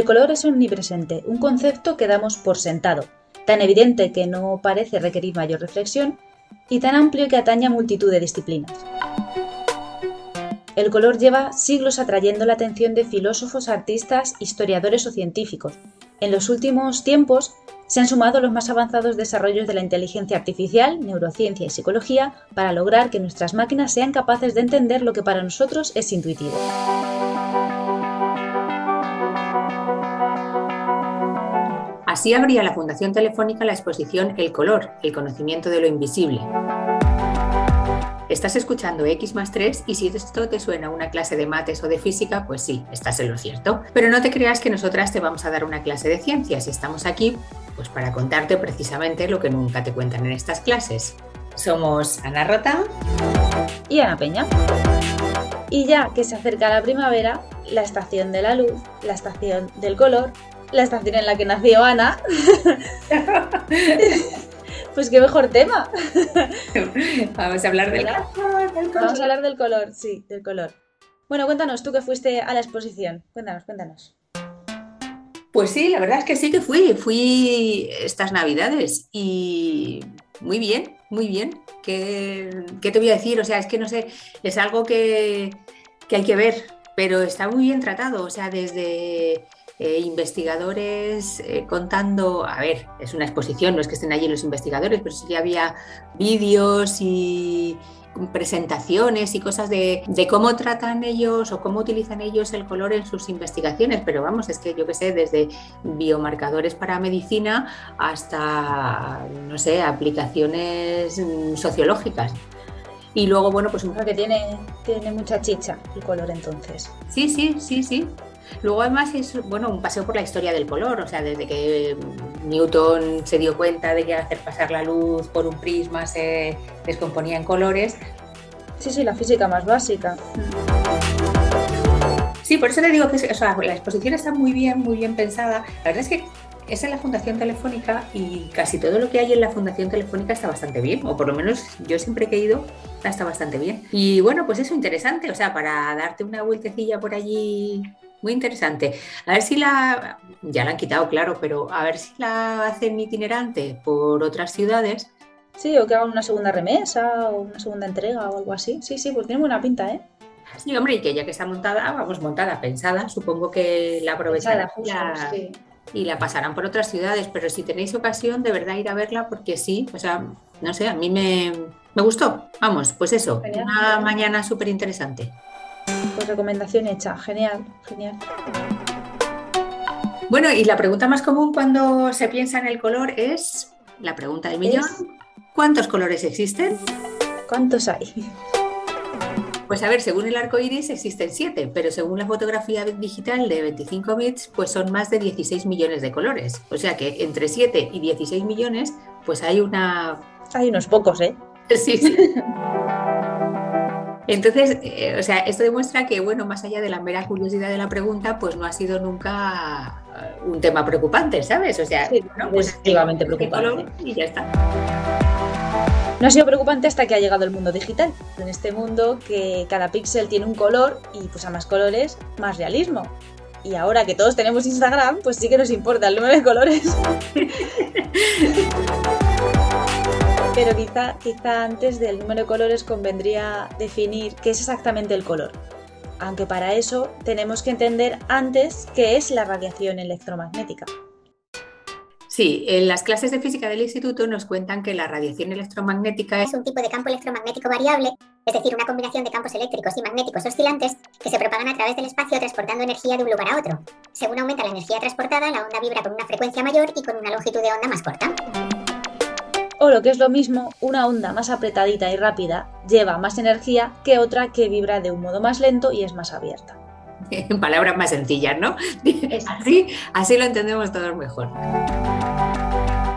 el color es omnipresente, un concepto que damos por sentado, tan evidente que no parece requerir mayor reflexión y tan amplio que atañe a multitud de disciplinas. El color lleva siglos atrayendo la atención de filósofos, artistas, historiadores o científicos. En los últimos tiempos se han sumado los más avanzados desarrollos de la inteligencia artificial, neurociencia y psicología para lograr que nuestras máquinas sean capaces de entender lo que para nosotros es intuitivo. Así abría la Fundación Telefónica la exposición El color, el conocimiento de lo invisible. Estás escuchando X más 3 y si esto te suena a una clase de mates o de física, pues sí, estás en lo cierto. Pero no te creas que nosotras te vamos a dar una clase de ciencias estamos aquí pues para contarte precisamente lo que nunca te cuentan en estas clases. Somos Ana Rota y Ana Peña. Y ya que se acerca la primavera, la estación de la luz, la estación del color, la estación en la que nació Ana, Pues qué mejor tema. Vamos a hablar del color, Vamos a hablar del color, sí, del color. Bueno, cuéntanos, tú que fuiste a la exposición. Cuéntanos, cuéntanos. Pues sí, la verdad es que sí que fui. Fui estas navidades y muy bien, muy bien. ¿Qué, te voy a decir? O sea, es que no sé, es algo que, que hay que ver, pero está muy bien tratado. O sea, desde eh, investigadores eh, contando, a ver, es una exposición, no es que estén allí los investigadores, pero sí había vídeos y presentaciones y cosas de, cómo tratan ellos o cómo utilizan ellos el color en sus investigaciones, pero vamos, es que yo que sé, desde biomarcadores para medicina hasta, no sé, aplicaciones mm, sociológicas. Y luego, bueno, pues... Que tiene, tiene mucha chicha el color entonces. Sí, sí, sí, sí. Luego además es bueno un paseo por la historia del color, o sea, desde que Newton se dio cuenta de que hacer pasar la luz por un prisma se descomponía en colores. Sí, sí, la física más básica. Sí, por eso le digo que la exposición está muy bien, muy bien pensada. La verdad es que es en la Fundación Telefónica y casi todo lo que hay en la Fundación Telefónica está bastante bien, o por lo menos yo siempre he ido está bastante bien. Y bueno, pues eso interesante, o sea, para darte una vueltecilla por allí muy interesante. A ver si la, ya la han quitado, claro, pero a ver si la hacen itinerante por otras ciudades. Sí, o que hagan una segunda remesa o una segunda entrega o algo así. Sí, sí, pues tiene buena pinta, ¿eh? Sí, hombre, y que ya que está montada, vamos, montada, pensada, supongo que la aprovecharán y la pasarán por otras ciudades, pero si tenéis ocasión, de verdad ir a verla porque sí, o sea, no sé, a mí me, me gustó. Vamos, pues eso, una mañana súper interesante. Pues recomendación hecha, genial, genial. Bueno, y la pregunta más común cuando se piensa en el color es, la pregunta del millón, ¿cuántos colores existen? ¿Cuántos hay? Pues a ver, según el arco iris existen siete, pero según la fotografía digital de 25 bits, pues son más de 16 millones de colores. O sea que entre 7 y 16 millones, pues hay una. Hay unos pocos, ¿eh? Sí, sí. Entonces, eh, o sea, esto demuestra que, bueno, más allá de la mera curiosidad de la pregunta, pues no ha sido nunca eh, un tema preocupante, ¿sabes? O sea, sí, pues efectivamente preocupante. Y ya está. No ha sido preocupante hasta que ha llegado el mundo digital. En este mundo que cada píxel tiene un color y pues a más colores, más realismo. Y ahora que todos tenemos Instagram, pues sí que nos importa el número de colores. Pero quizá, quizá antes del número de colores convendría definir qué es exactamente el color. Aunque para eso tenemos que entender antes qué es la radiación electromagnética. Sí, en las clases de física del instituto nos cuentan que la radiación electromagnética es un tipo de campo electromagnético variable, es decir, una combinación de campos eléctricos y magnéticos oscilantes que se propagan a través del espacio transportando energía de un lugar a otro. Según aumenta la energía transportada, la onda vibra con una frecuencia mayor y con una longitud de onda más corta. O lo que es lo mismo, una onda más apretadita y rápida lleva más energía que otra que vibra de un modo más lento y es más abierta. En palabras más sencillas, ¿no? Así, así lo entendemos todos mejor.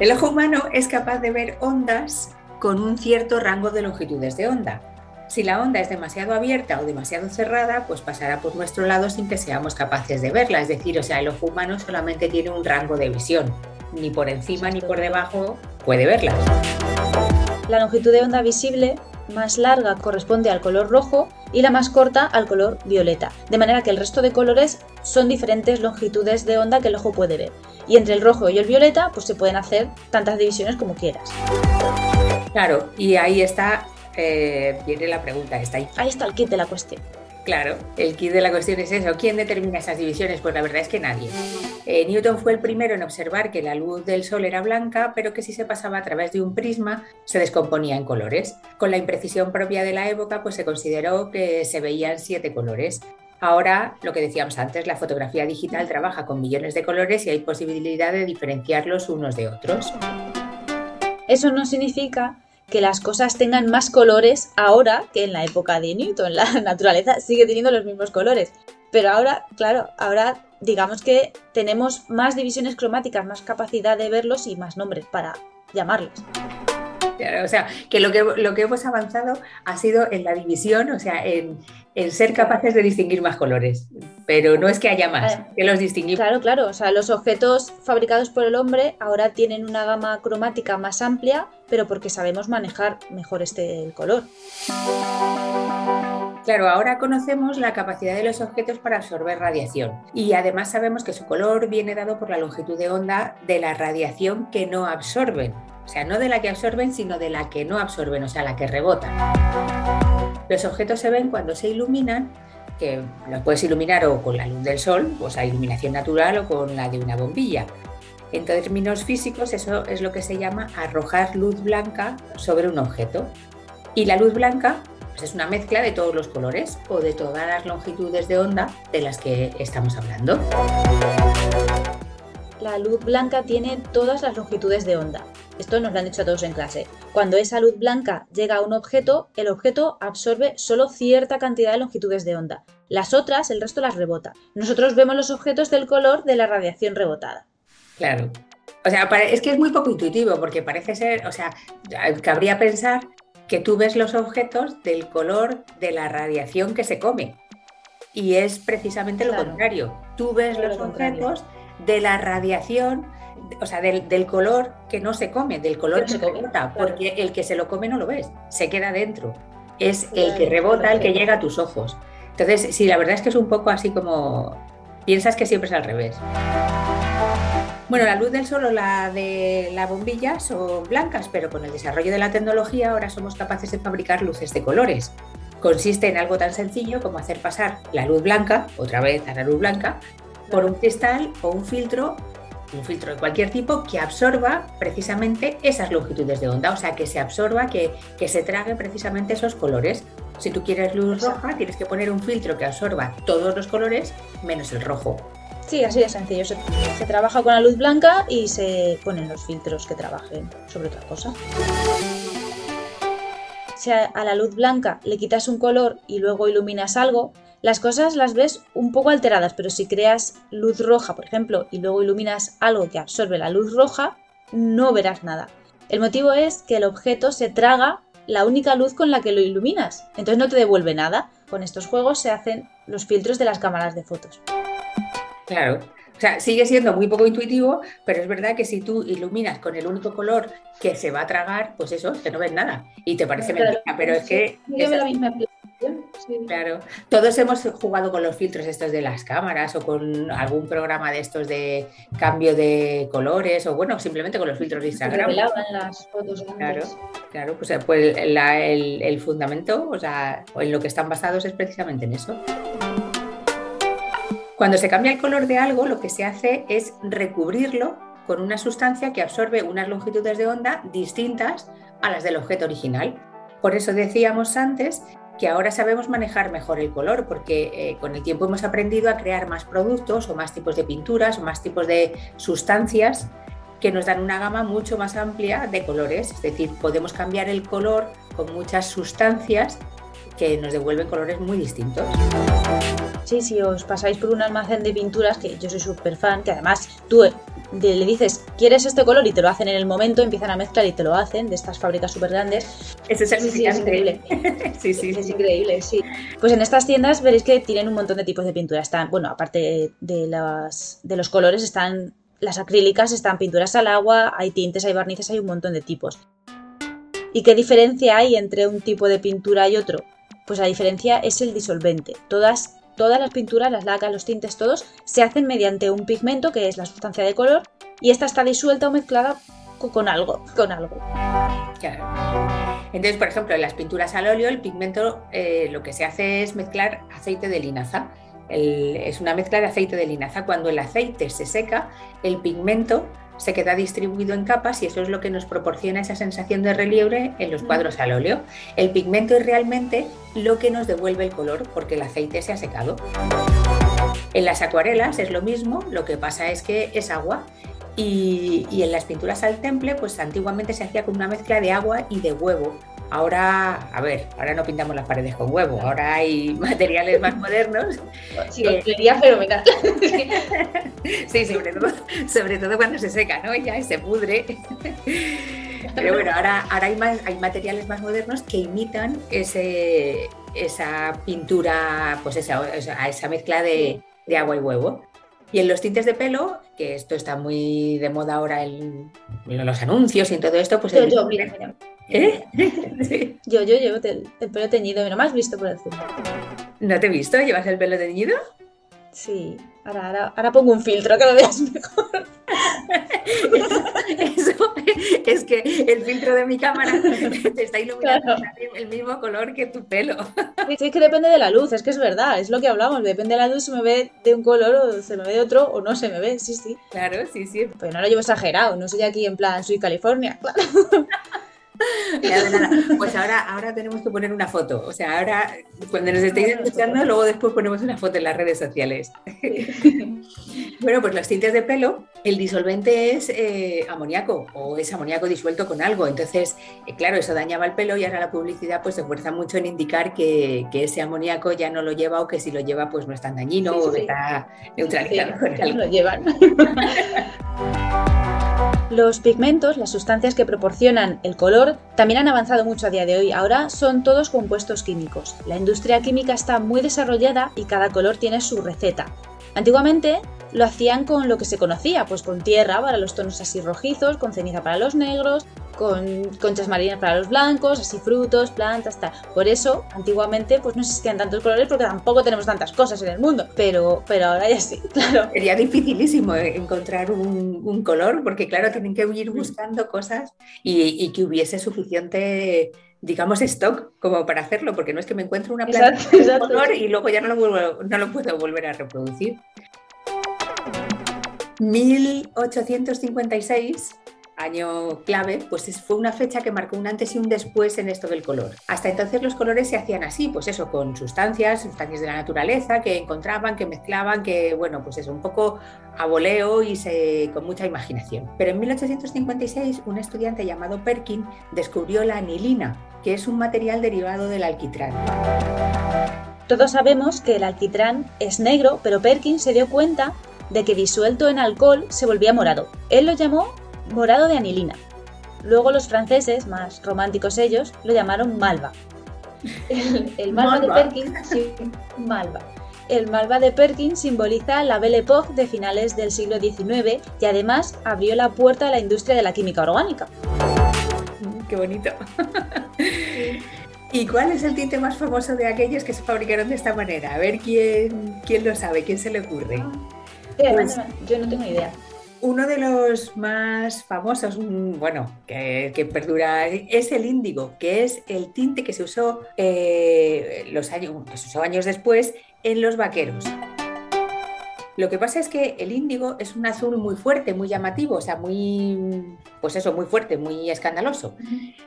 El ojo humano es capaz de ver ondas con un cierto rango de longitudes de onda. Si la onda es demasiado abierta o demasiado cerrada, pues pasará por nuestro lado sin que seamos capaces de verla. Es decir, o sea, el ojo humano solamente tiene un rango de visión ni por encima ni por debajo puede verlas. La longitud de onda visible más larga corresponde al color rojo y la más corta al color violeta, de manera que el resto de colores son diferentes longitudes de onda que el ojo puede ver. Y entre el rojo y el violeta pues se pueden hacer tantas divisiones como quieras. Claro, y ahí está, eh, viene la pregunta, está ahí. Ahí está el kit de la cuestión. Claro, el kit de la cuestión es eso. ¿Quién determina esas divisiones? Pues la verdad es que nadie. Eh, Newton fue el primero en observar que la luz del Sol era blanca, pero que si se pasaba a través de un prisma se descomponía en colores. Con la imprecisión propia de la época, pues se consideró que se veían siete colores. Ahora, lo que decíamos antes, la fotografía digital trabaja con millones de colores y hay posibilidad de diferenciarlos unos de otros. Eso no significa que las cosas tengan más colores ahora que en la época de Newton. La naturaleza sigue teniendo los mismos colores. Pero ahora, claro, ahora digamos que tenemos más divisiones cromáticas, más capacidad de verlos y más nombres para llamarlos. o sea, que lo, que lo que hemos avanzado ha sido en la división, o sea, en, en ser capaces de distinguir más colores, pero no es que haya más, que los distinguimos. Claro, claro, o sea, los objetos fabricados por el hombre ahora tienen una gama cromática más amplia, pero porque sabemos manejar mejor este color. Claro, ahora conocemos la capacidad de los objetos para absorber radiación y además sabemos que su color viene dado por la longitud de onda de la radiación que no absorben. O sea, no de la que absorben, sino de la que no absorben, o sea, la que rebota. Los objetos se ven cuando se iluminan, que los puedes iluminar o con la luz del sol, o sea, iluminación natural o con la de una bombilla. En términos físicos, eso es lo que se llama arrojar luz blanca sobre un objeto. Y la luz blanca pues es una mezcla de todos los colores o de todas las longitudes de onda de las que estamos hablando. La luz blanca tiene todas las longitudes de onda. Esto nos lo han dicho a todos en clase. Cuando esa luz blanca llega a un objeto, el objeto absorbe solo cierta cantidad de longitudes de onda. Las otras, el resto las rebota. Nosotros vemos los objetos del color de la radiación rebotada. Claro. O sea, es que es muy poco intuitivo porque parece ser, o sea, cabría pensar que tú ves los objetos del color de la radiación que se come. Y es precisamente lo contrario. Tú ves los objetos de la radiación o sea, del, color que no se come, del color que, se rebota, porque el que se lo come no lo ves, se queda dentro. Es el que rebota, el que llega a tus ojos. Entonces, sí, la verdad es que es un poco así como piensas que siempre es al revés. Bueno, la luz del sol o la de la bombilla son blancas, pero con el desarrollo de la tecnología ahora somos capaces de fabricar luces de colores. Consiste en algo tan sencillo como hacer pasar la luz blanca, otra vez a la luz blanca, por un cristal o un filtro un filtro de cualquier tipo que absorba precisamente esas longitudes de onda, o sea, que se absorba, que, que se trague precisamente esos colores. Si tú quieres luz roja, tienes que poner un filtro que absorba todos los colores menos el rojo. Sí, así de sencillo. Se, se, trabaja con la luz blanca y se ponen los filtros que trabajen sobre otra cosa. Si a la luz blanca le quitas un color y luego iluminas algo, las cosas las ves un poco alteradas, pero si creas luz roja, por ejemplo, y luego iluminas algo que absorbe la luz roja, no verás nada. El motivo es que el objeto se traga la única luz con la que lo iluminas, entonces no te devuelve nada. Con estos juegos se hacen los filtros de las cámaras de fotos. Claro, o sea, sigue siendo muy poco intuitivo, pero es verdad que si tú iluminas con el único color que se va a tragar, pues eso, que no ves nada. Y te parece mentira, pero es que... Es la misma Claro, todos hemos jugado con los filtros estos de las cámaras o con algún programa de estos de cambio de colores o bueno, simplemente con los filtros de Instagram. las fotos. Claro, claro, pues, eh, pues el, fundamento, o sea, en lo que están basados es precisamente en eso. Cuando se cambia el color de algo, lo que se hace es recubrirlo con una sustancia que absorbe unas longitudes de onda distintas a las del objeto original. Por eso decíamos antes que ahora sabemos manejar mejor el color, porque eh, con el tiempo hemos aprendido a crear más productos o más tipos de pinturas o más tipos de sustancias que nos dan una gama mucho más amplia de colores. Es decir, podemos cambiar el color con muchas sustancias que nos devuelven colores muy distintos. Sí, si os pasáis por un almacén de pinturas, que yo soy súper fan, que además tú le dices, ¿quieres este color? Y te lo hacen en el momento, empiezan a mezclar y te lo hacen, de estas fábricas súper grandes. Ese es el sí, sí, es increíble. sí, sí, es increíble, sí. Pues en estas tiendas veréis que tienen un montón de tipos de pintura. Están, bueno, aparte de, las, de los colores, están las acrílicas, están pinturas al agua, hay tintes, hay barnices, hay un montón de tipos. ¿Y qué diferencia hay entre un tipo de pintura y otro? Pues la diferencia es el disolvente. Todas, todas las pinturas, las lacas, los tintes, todos, se hacen mediante un pigmento, que es la sustancia de color, y esta está disuelta o mezclada con algo, con algo. Entonces, por ejemplo, en las pinturas al óleo, el pigmento eh, lo que se hace es mezclar aceite de linaza. es una mezcla de aceite de linaza. Cuando el aceite se seca, el pigmento se queda distribuido en capas y eso es lo que nos proporciona esa sensación de relieve en los cuadros al óleo. El pigmento es realmente lo que nos devuelve el color porque el aceite se ha secado. En las acuarelas es lo mismo, lo que pasa es que es agua y, en las pinturas al temple, pues antiguamente se hacía con una mezcla de agua y de huevo. Ahora, a ver, ahora no pintamos las paredes con huevo, ahora hay materiales más modernos. Sí, sería fenomenal. sí, sobre todo, sobre todo cuando se seca, ¿no? Ya se pudre. Pero bueno, ahora, ahora hay, más, hay materiales más modernos que imitan ese, esa pintura, pues esa, esa mezcla de, de agua y huevo. Y en los tintes de pelo, que esto está muy de moda ahora en, los anuncios y en todo esto, pues... Yo, yo, mira, ¿Eh? Yo, yo llevo el, pelo teñido, pero más visto por el ¿No te he visto? ¿Llevas el pelo teñido? Sí, ahora, ahora, pongo un filtro que lo veas mejor. Eso, es que el filtro de mi cámara te está iluminando el mismo color que tu pelo. Sí, es que depende de la luz, es que es verdad, es lo que hablamos, depende de la luz, se me ve de un color o se me ve de otro o no se me ve, sí, sí. Claro, sí, sí. Pero no lo llevo exagerado, no soy aquí en plan, soy California, claro. Pues ahora, ahora tenemos que poner una foto. O sea, ahora cuando nos estéis escuchando, luego después ponemos una foto en las redes sociales. Bueno, pues los tintes de pelo, el disolvente es eh, amoníaco o es amoníaco disuelto con algo. Entonces, eh, claro, eso dañaba el pelo y ahora la publicidad pues se esfuerza mucho en indicar que, ese amoníaco ya no lo lleva o que si lo lleva pues no es tan dañino o está neutralizado con algo. Lo llevan. Los pigmentos, las sustancias que proporcionan el color, también han avanzado mucho a día de hoy. Ahora son todos compuestos químicos. La industria química está muy desarrollada y cada color tiene su receta. Antiguamente lo hacían con lo que se conocía, pues con tierra para los tonos así rojizos, con ceniza para los negros, con conchas marinas para los blancos, así frutos, plantas, tal. Por eso, antiguamente, pues no existían tantos colores porque tampoco tenemos tantas cosas en el mundo, pero, pero ahora ya sí, claro. Sería dificilísimo encontrar un, color porque, claro, tienen que ir buscando cosas y, que hubiese suficiente digamos, stock como para hacerlo, porque no es que me encuentre una planta de color y luego ya no lo, no lo puedo volver a reproducir. 1856 año clave, pues fue una fecha que marcó un antes y un después en esto del color. Hasta entonces los colores se hacían así, pues eso, con sustancias, sustancias de la naturaleza que encontraban, que mezclaban, que bueno, pues eso, un poco a voleo y con mucha imaginación. Pero en 1856 un estudiante llamado Perkin descubrió la anilina, que es un material derivado del alquitrán. Todos sabemos que el alquitrán es negro, pero Perkin se dio cuenta de que disuelto en alcohol se volvía morado. Él lo llamó morado de anilina. Luego los franceses, más románticos ellos, lo llamaron malva. El, malva, de Perkin, malva. El malva de Perkin simboliza la Belle Époque de finales del siglo XIX y además abrió la puerta a la industria de la química orgánica. Mm, qué bonito. ¿Y cuál es el tinte más famoso de aquellos que se fabricaron de esta manera? A ver quién, quién lo sabe, quién se le ocurre. Pues yo no tengo idea. Uno de los más famosos, bueno, que, perdura, es el índigo, que es el tinte que se usó, eh, los años, se usó años después en los vaqueros. Lo que pasa es que el índigo es un azul muy fuerte, muy llamativo, o sea, muy, pues eso, muy fuerte, muy escandaloso.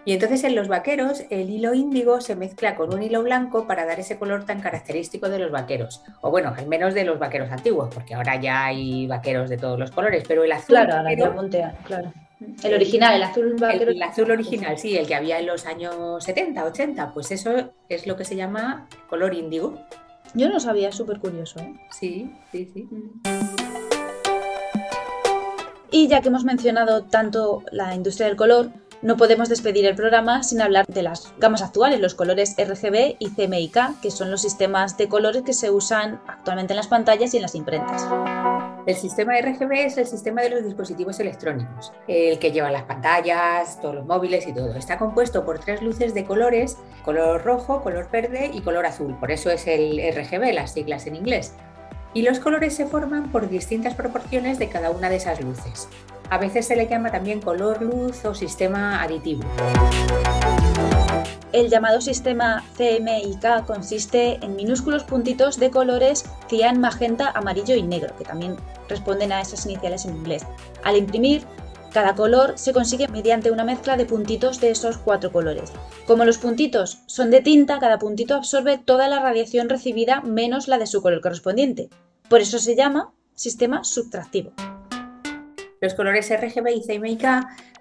Y entonces en los vaqueros el hilo índigo se mezcla con un hilo blanco para dar ese color tan característico de los vaqueros. O bueno, al menos de los vaqueros antiguos, porque ahora ya hay vaqueros de todos los colores, pero el azul... Claro, claro. El original, el azul vaquero. El, azul original, sí, el que había en los años 70, 80, pues eso es lo que se llama color índigo. Yo no sabía, súper curioso. ¿eh? Sí, sí, sí. Y ya que hemos mencionado tanto la industria del color, no podemos despedir el programa sin hablar de las gamas actuales, los colores RGB y CMYK, que son los sistemas de colores que se usan actualmente en las pantallas y en las imprentas. El sistema RGB es el sistema de los dispositivos electrónicos, el que lleva las pantallas, todos los móviles y todo. Está compuesto por tres luces de colores, color rojo, color verde y color azul. Por eso es el RGB, las siglas en inglés. Y los colores se forman por distintas proporciones de cada una de esas luces. A veces se le llama también color luz o sistema aditivo. El llamado sistema CMYK consiste en minúsculos puntitos de colores cian, magenta, amarillo y negro, que también responden a esas iniciales en inglés. Al imprimir, cada color se consigue mediante una mezcla de puntitos de esos cuatro colores. Como los puntitos son de tinta, cada puntito absorbe toda la radiación recibida menos la de su color correspondiente. Por eso se llama sistema subtractivo. Los colores RGB y CMYK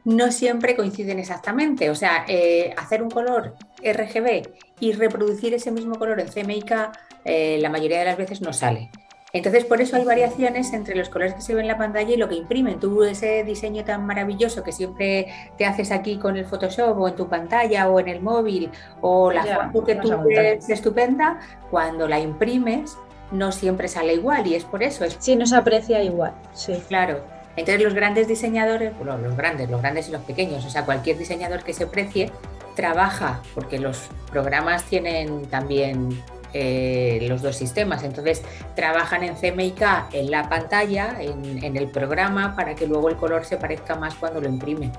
no siempre coinciden exactamente. O sea, eh, hacer un color RGB y reproducir ese mismo color en CMYK eh, la mayoría de las veces no sale. Entonces, por eso hay variaciones entre los colores que se ven en la pantalla y lo que imprimen. Tú ese diseño tan maravilloso que siempre te haces aquí con el Photoshop o en tu pantalla o en el móvil o la foto que tú ves estupenda, cuando la imprimes no siempre sale igual y es por eso. Es... Sí, no se aprecia igual. Sí. Claro. Entonces los grandes diseñadores, bueno, los grandes, los grandes y los pequeños, o sea, cualquier diseñador que se precie, trabaja, porque los programas tienen también eh, los dos sistemas. Entonces trabajan en CMYK en la pantalla, en, el programa, para que luego el color se parezca más cuando lo imprime.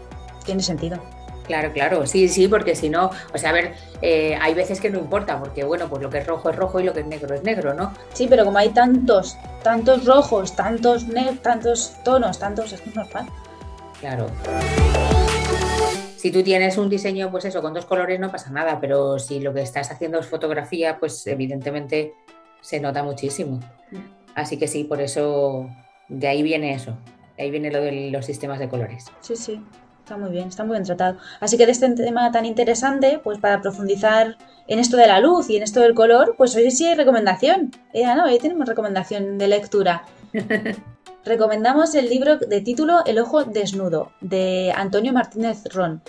Tiene sentido. Claro, claro, sí, sí, porque si no, o sea, a ver, eh, hay veces que no importa, porque bueno, pues lo que es rojo es rojo y lo que es negro es negro, ¿no? Sí, pero como hay tantos, tantos rojos, tantos, tantos tonos, tantos, es que no es Claro si tú tienes un diseño, pues eso, con dos colores no pasa nada, pero si lo que estás haciendo es fotografía, pues evidentemente se nota muchísimo. Así que sí, por eso de ahí viene eso, de ahí viene lo de los sistemas de colores. Sí, sí, está muy bien, está muy bien tratado. Así que de este tema tan interesante, pues para profundizar en esto de la luz y en esto del color, pues hoy sí hay recomendación. Eh, no, hoy tenemos recomendación de lectura. recomendamos el libro de título El ojo desnudo, de Antonio Martínez Ron.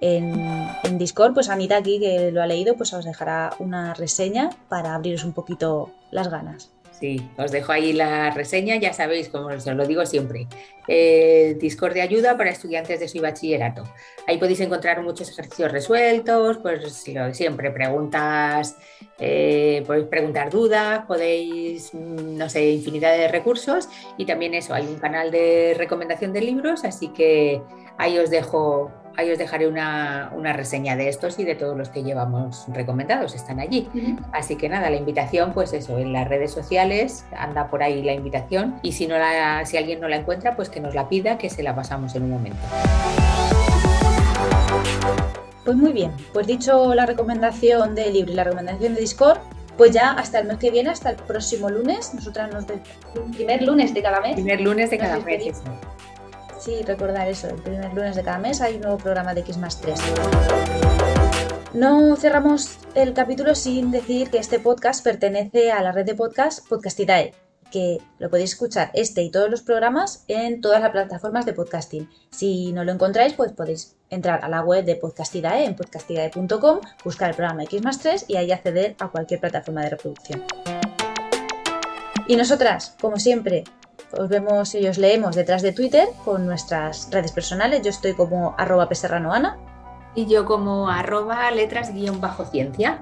En, en, Discord, pues Anita aquí que lo ha leído, pues os dejará una reseña para abriros un poquito las ganas. Sí, os dejo ahí la reseña, ya sabéis, como os lo digo siempre, eh, Discord de ayuda para estudiantes de su bachillerato. Ahí podéis encontrar muchos ejercicios resueltos, pues lo siempre, preguntas, eh, podéis preguntar dudas, podéis, mm, no sé, infinidad de recursos y también eso, hay un canal de recomendación de libros, así que ahí os dejo ahí os dejaré una, reseña de estos y de todos los que llevamos recomendados, están allí. Así que nada, la invitación, pues eso, en las redes sociales anda por ahí la invitación y si, no la, si alguien no la encuentra, pues que nos la pida, que se la pasamos en un momento. Pues muy bien, pues dicho la recomendación de libro y la recomendación de Discord, pues ya hasta el mes que viene, hasta el próximo lunes, nosotras nos... Primer lunes de cada mes. Primer lunes de cada mes. Sí, recordar eso, el primer lunes de cada mes hay un nuevo programa de X más 3. No cerramos el capítulo sin decir que este podcast pertenece a la red de podcast Podcastidae, que lo podéis escuchar este y todos los programas en todas las plataformas de podcasting. Si no lo encontráis, pues podéis entrar a la web de Podcastidae en podcastidae.com, buscar el programa X más 3 y ahí acceder a cualquier plataforma de reproducción. Y nosotras, como siempre, os vemos y os leemos detrás de Twitter con nuestras redes personales. Yo estoy como arroba peserranoana. Y yo como arroba letras guion bajo ciencia.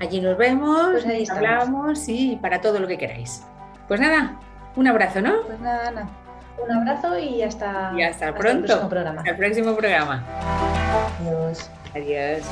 Allí nos vemos, pues ahí hablamos y para todo lo que queráis. Pues nada, un abrazo, ¿no? Pues nada, Ana. Un abrazo y hasta, y hasta, pronto. el próximo programa. Hasta el próximo programa. Adiós. Adiós.